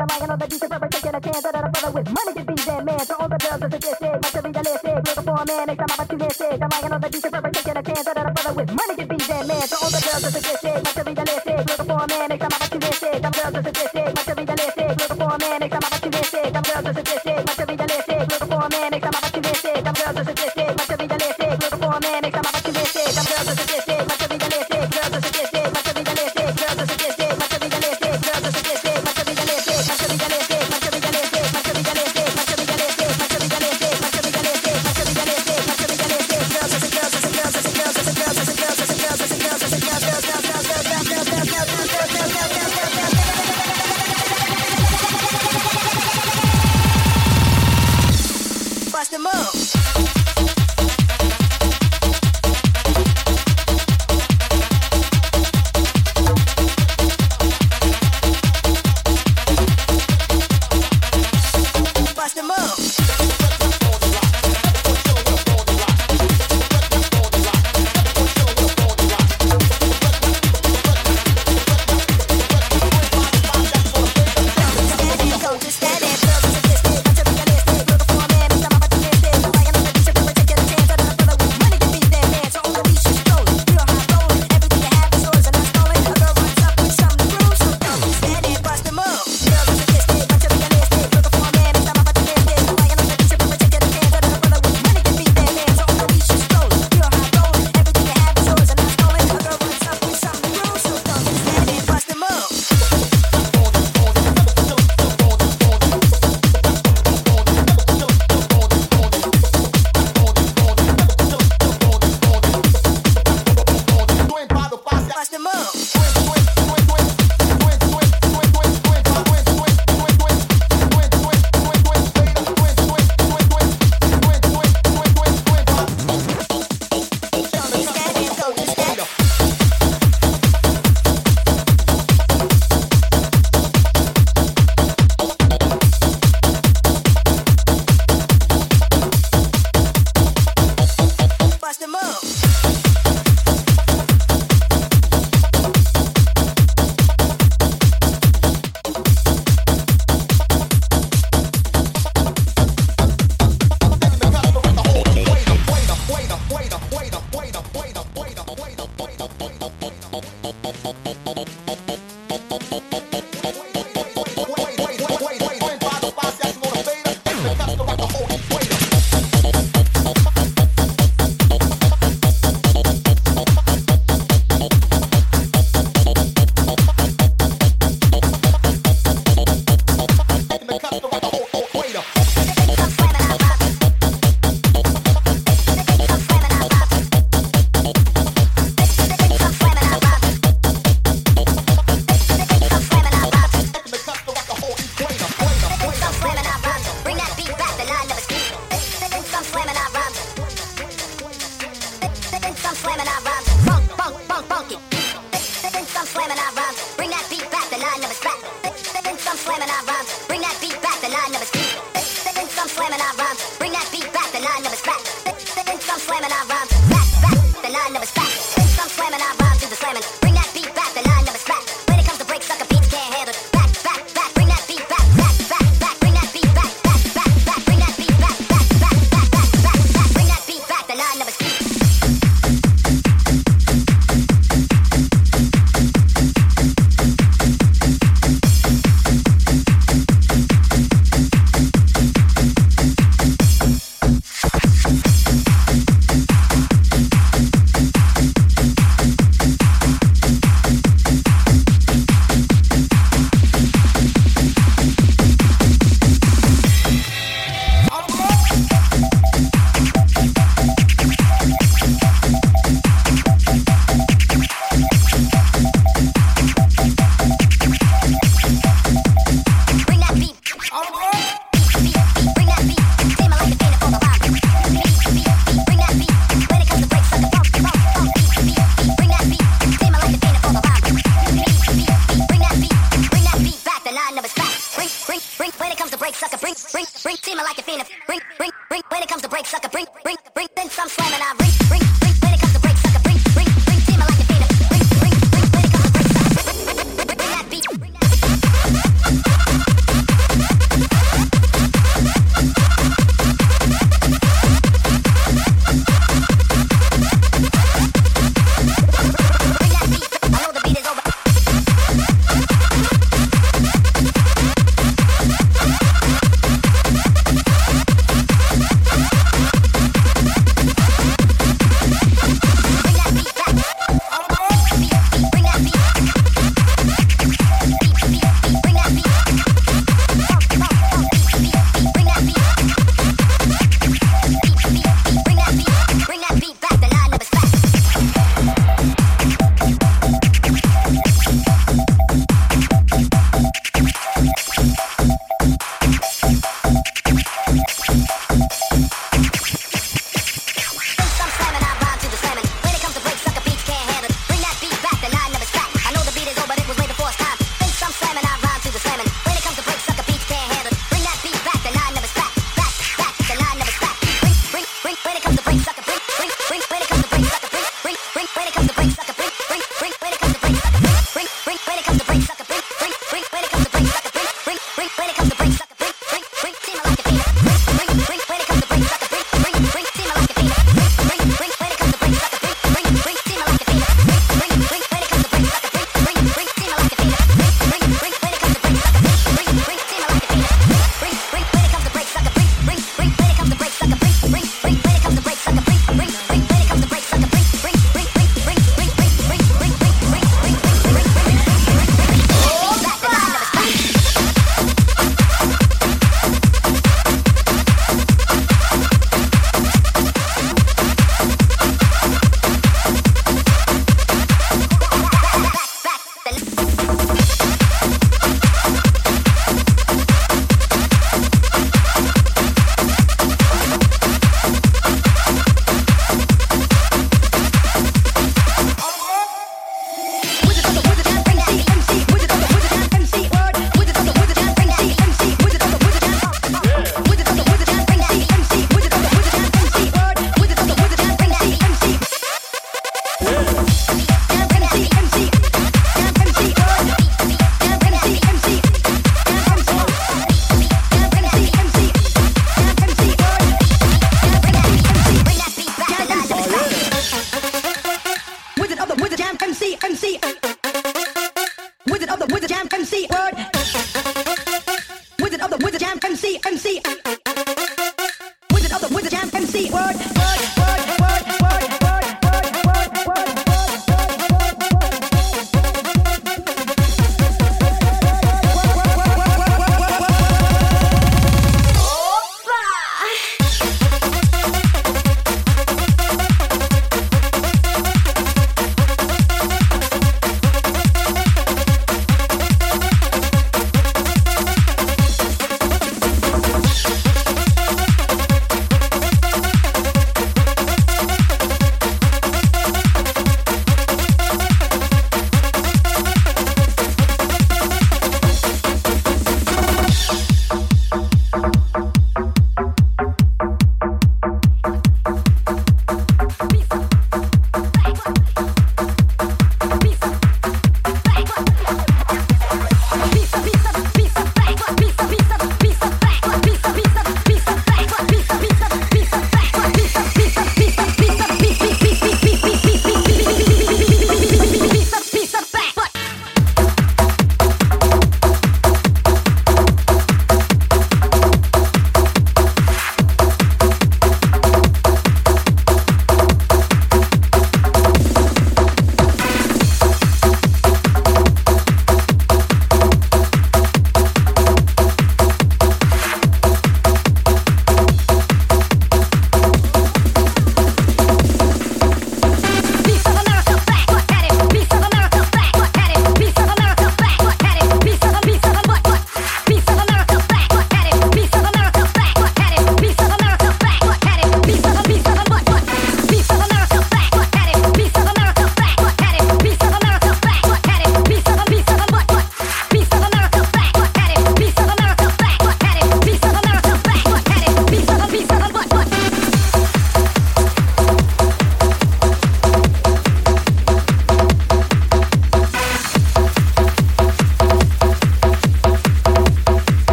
the right and all the decent rubber taking a chance that a brother with money can be that man. So all the girls are suggested, much of realistic. Looking for a man, next time I'm opportunistic. The right and all the decent rubber taking a chance that a brother with money can be that man. So all the girls are suggested, much of realistic. Looking for a man, next time I'm opportunistic. The girls are suggested, much of realistic. Looking for a man, next time I'm opportunistic. The girls are suggested.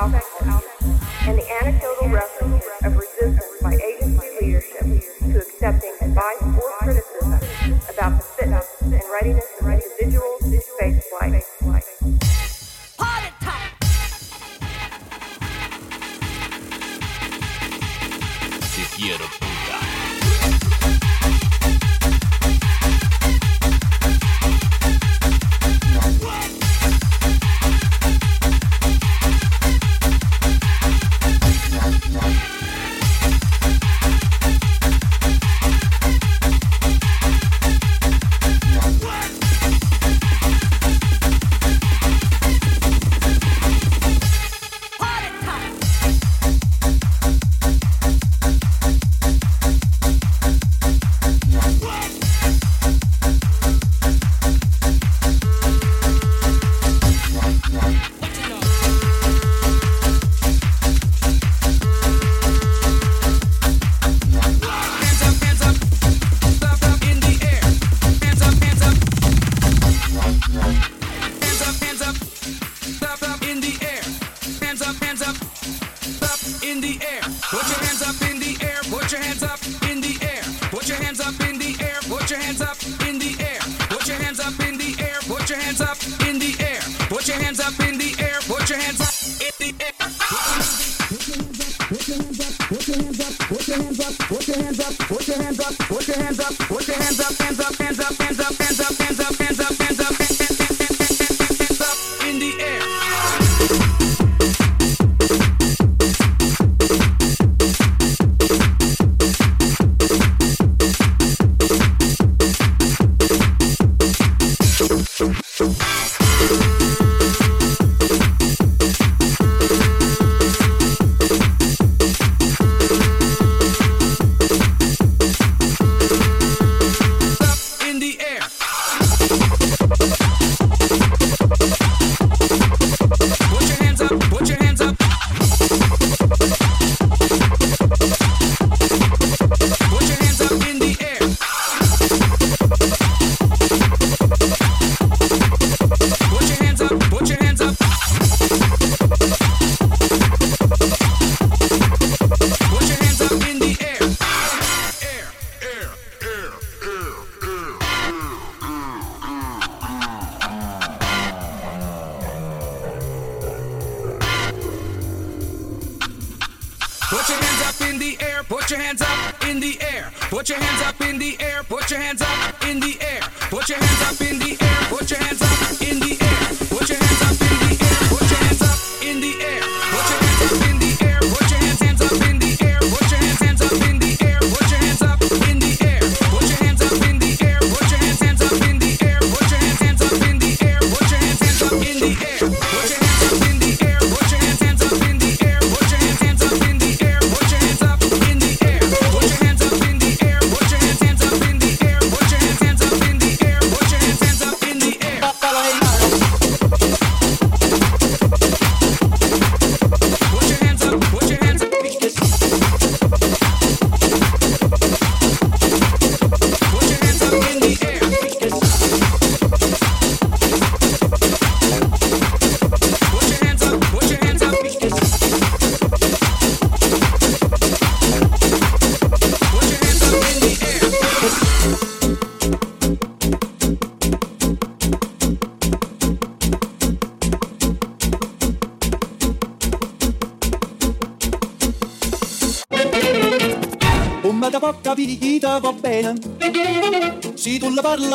Alcohol, and the anecdotal references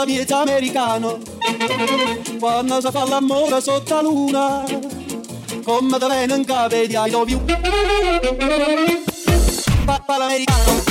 parla americano quando si fa l'amore sotto la luna come te viene in capo di I love you papà l'americano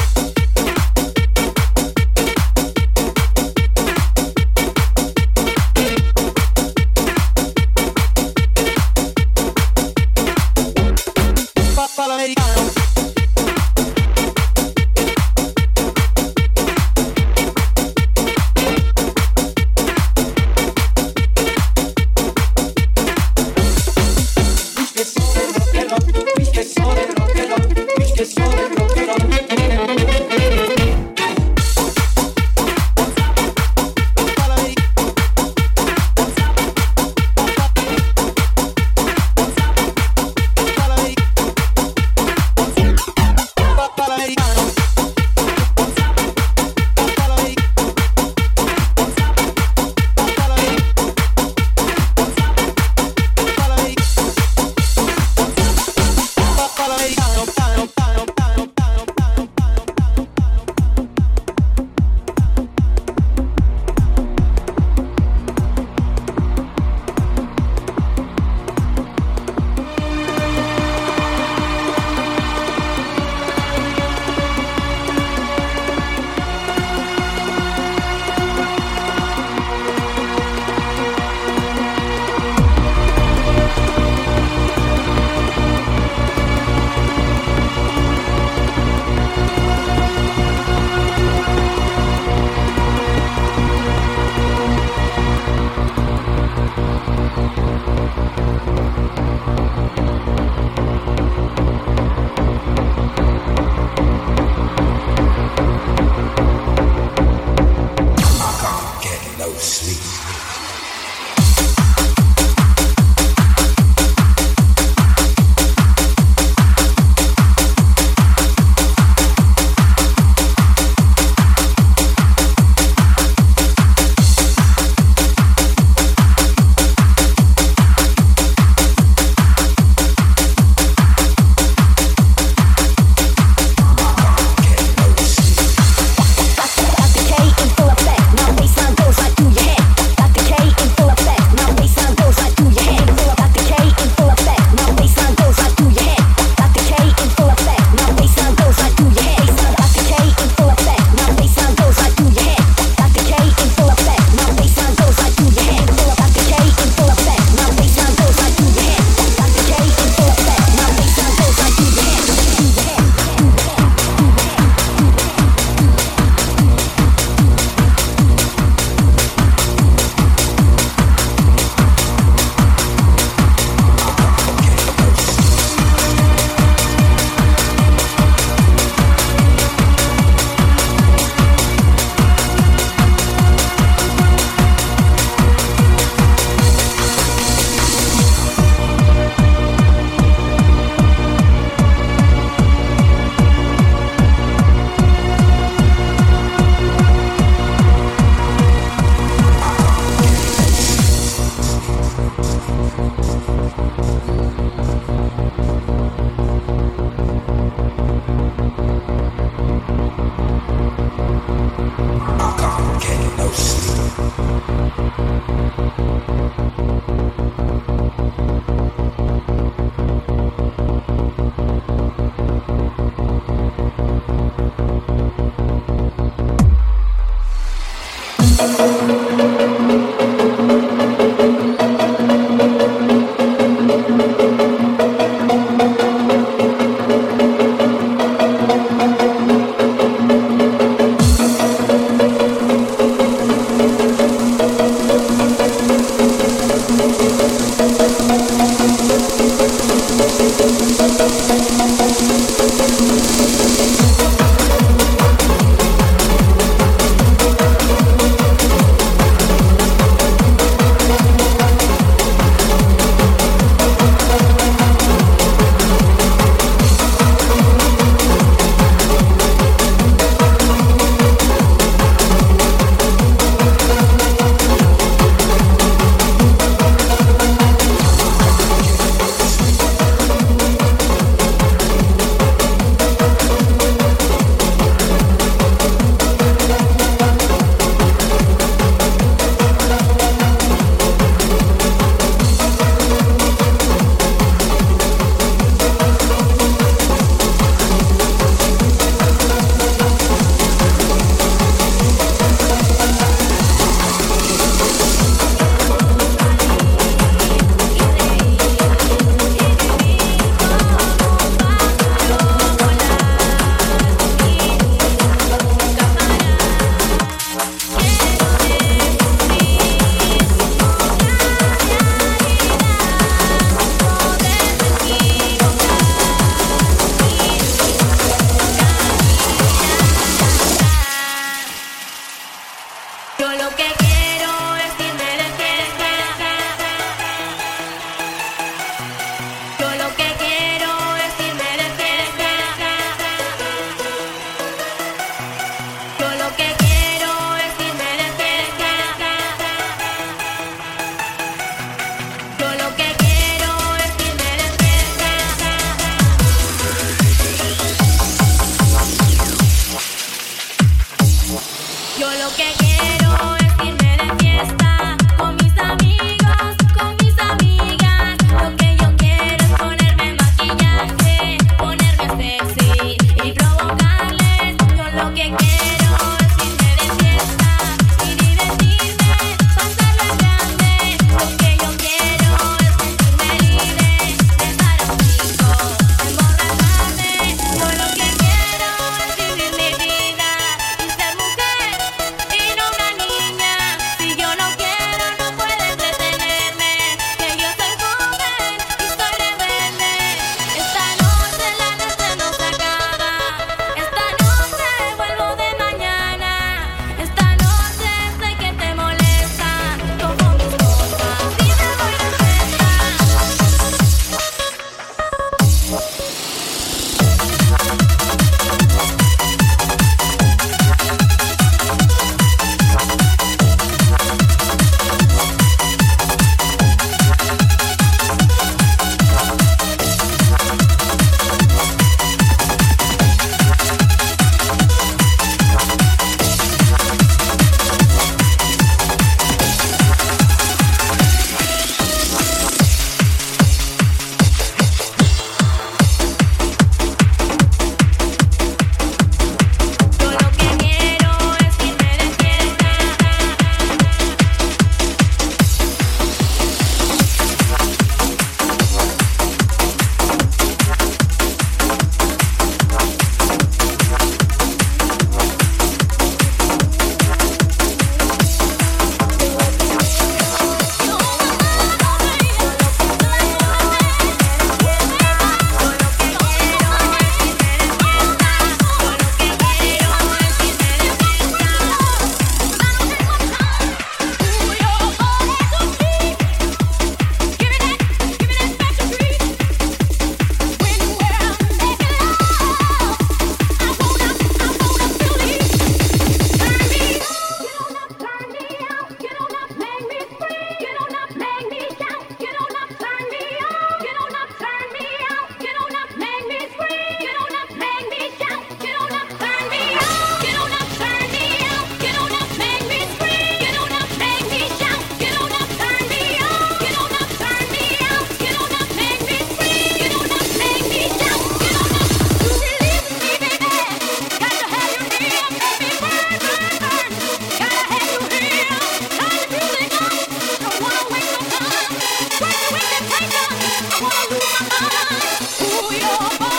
oh, oh.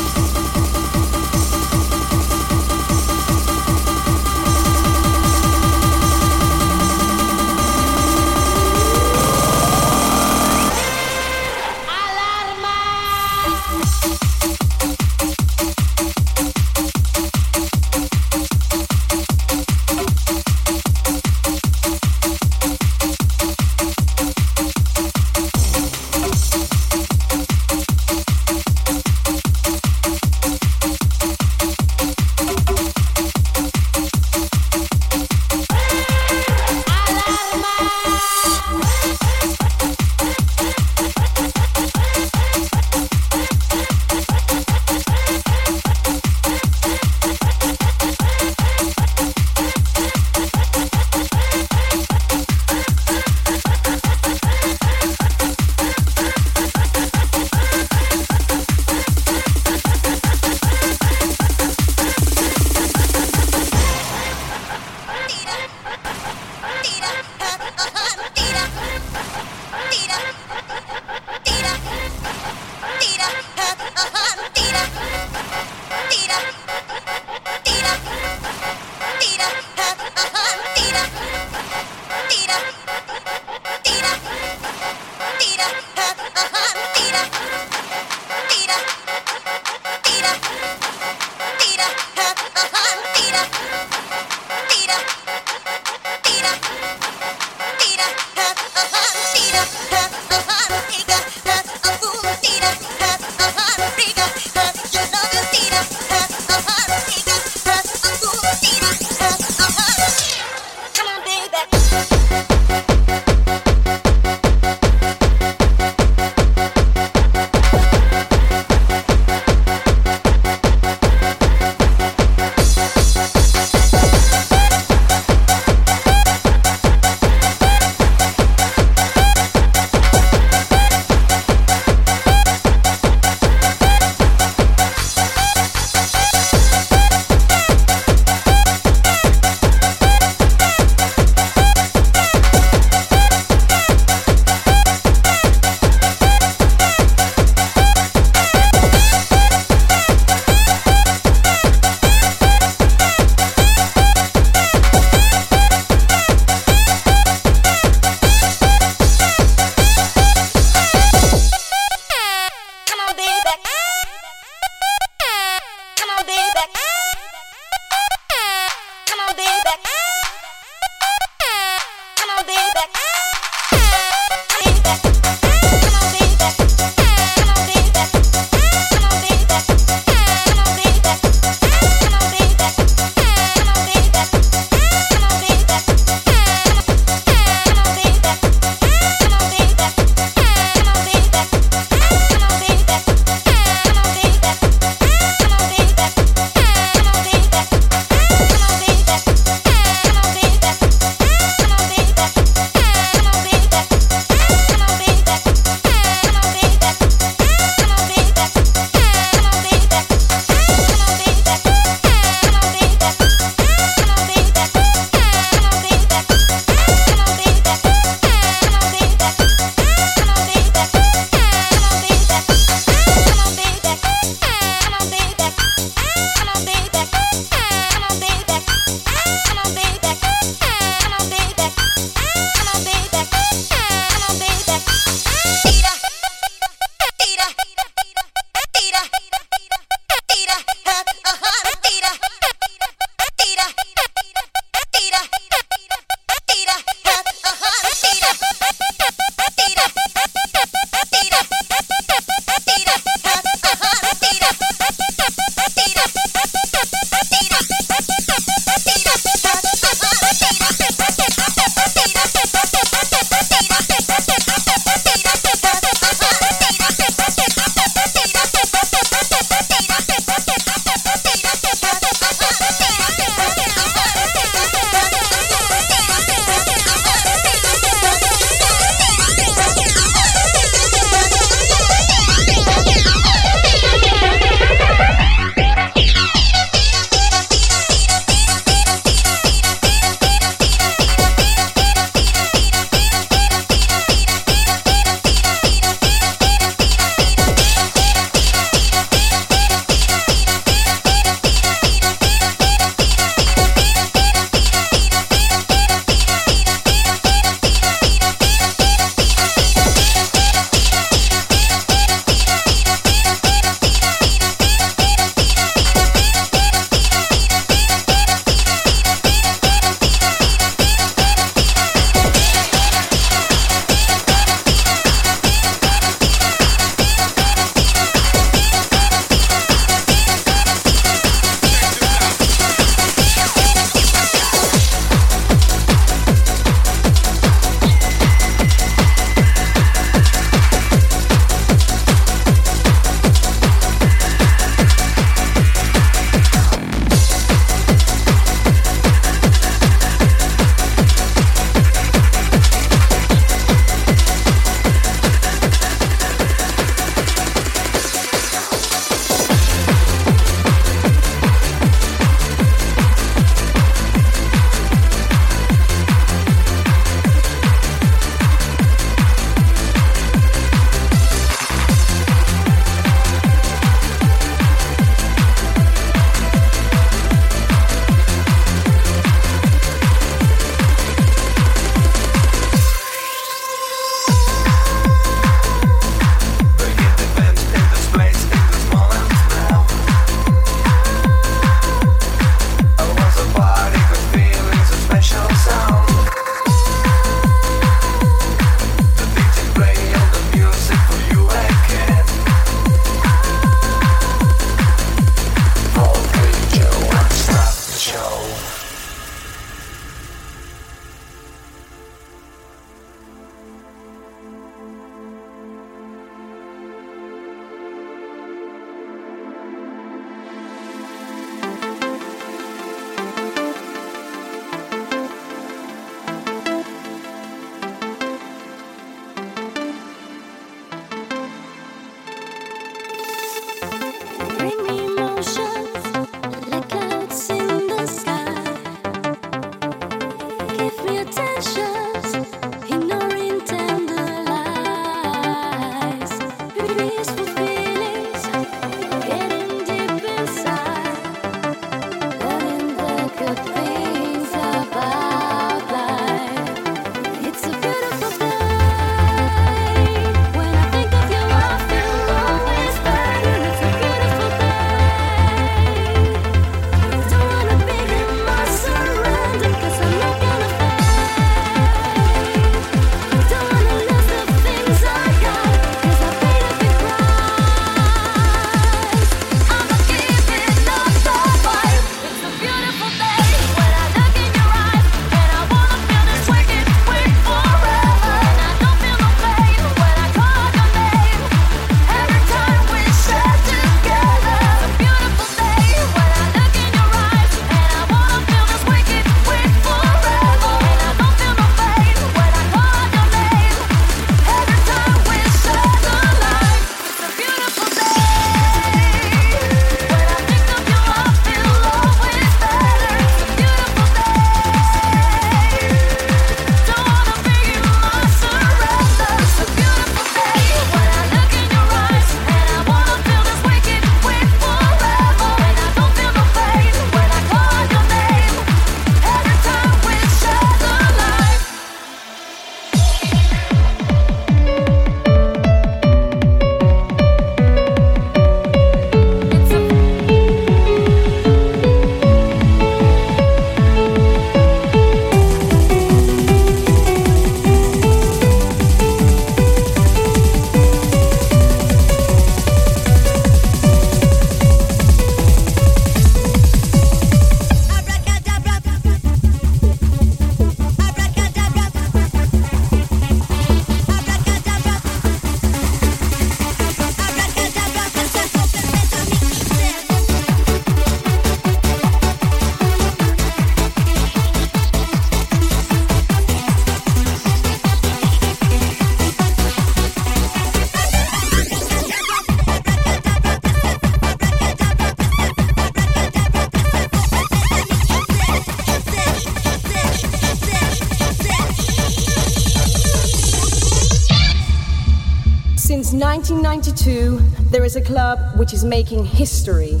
1992, there is a club which is making history.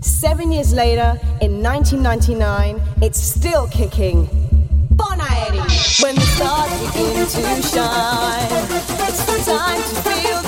Seven years later, in 1999, it's still kicking. Bonaeri! When the stars begin to shine, it's the time to feel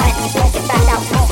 when you first found out.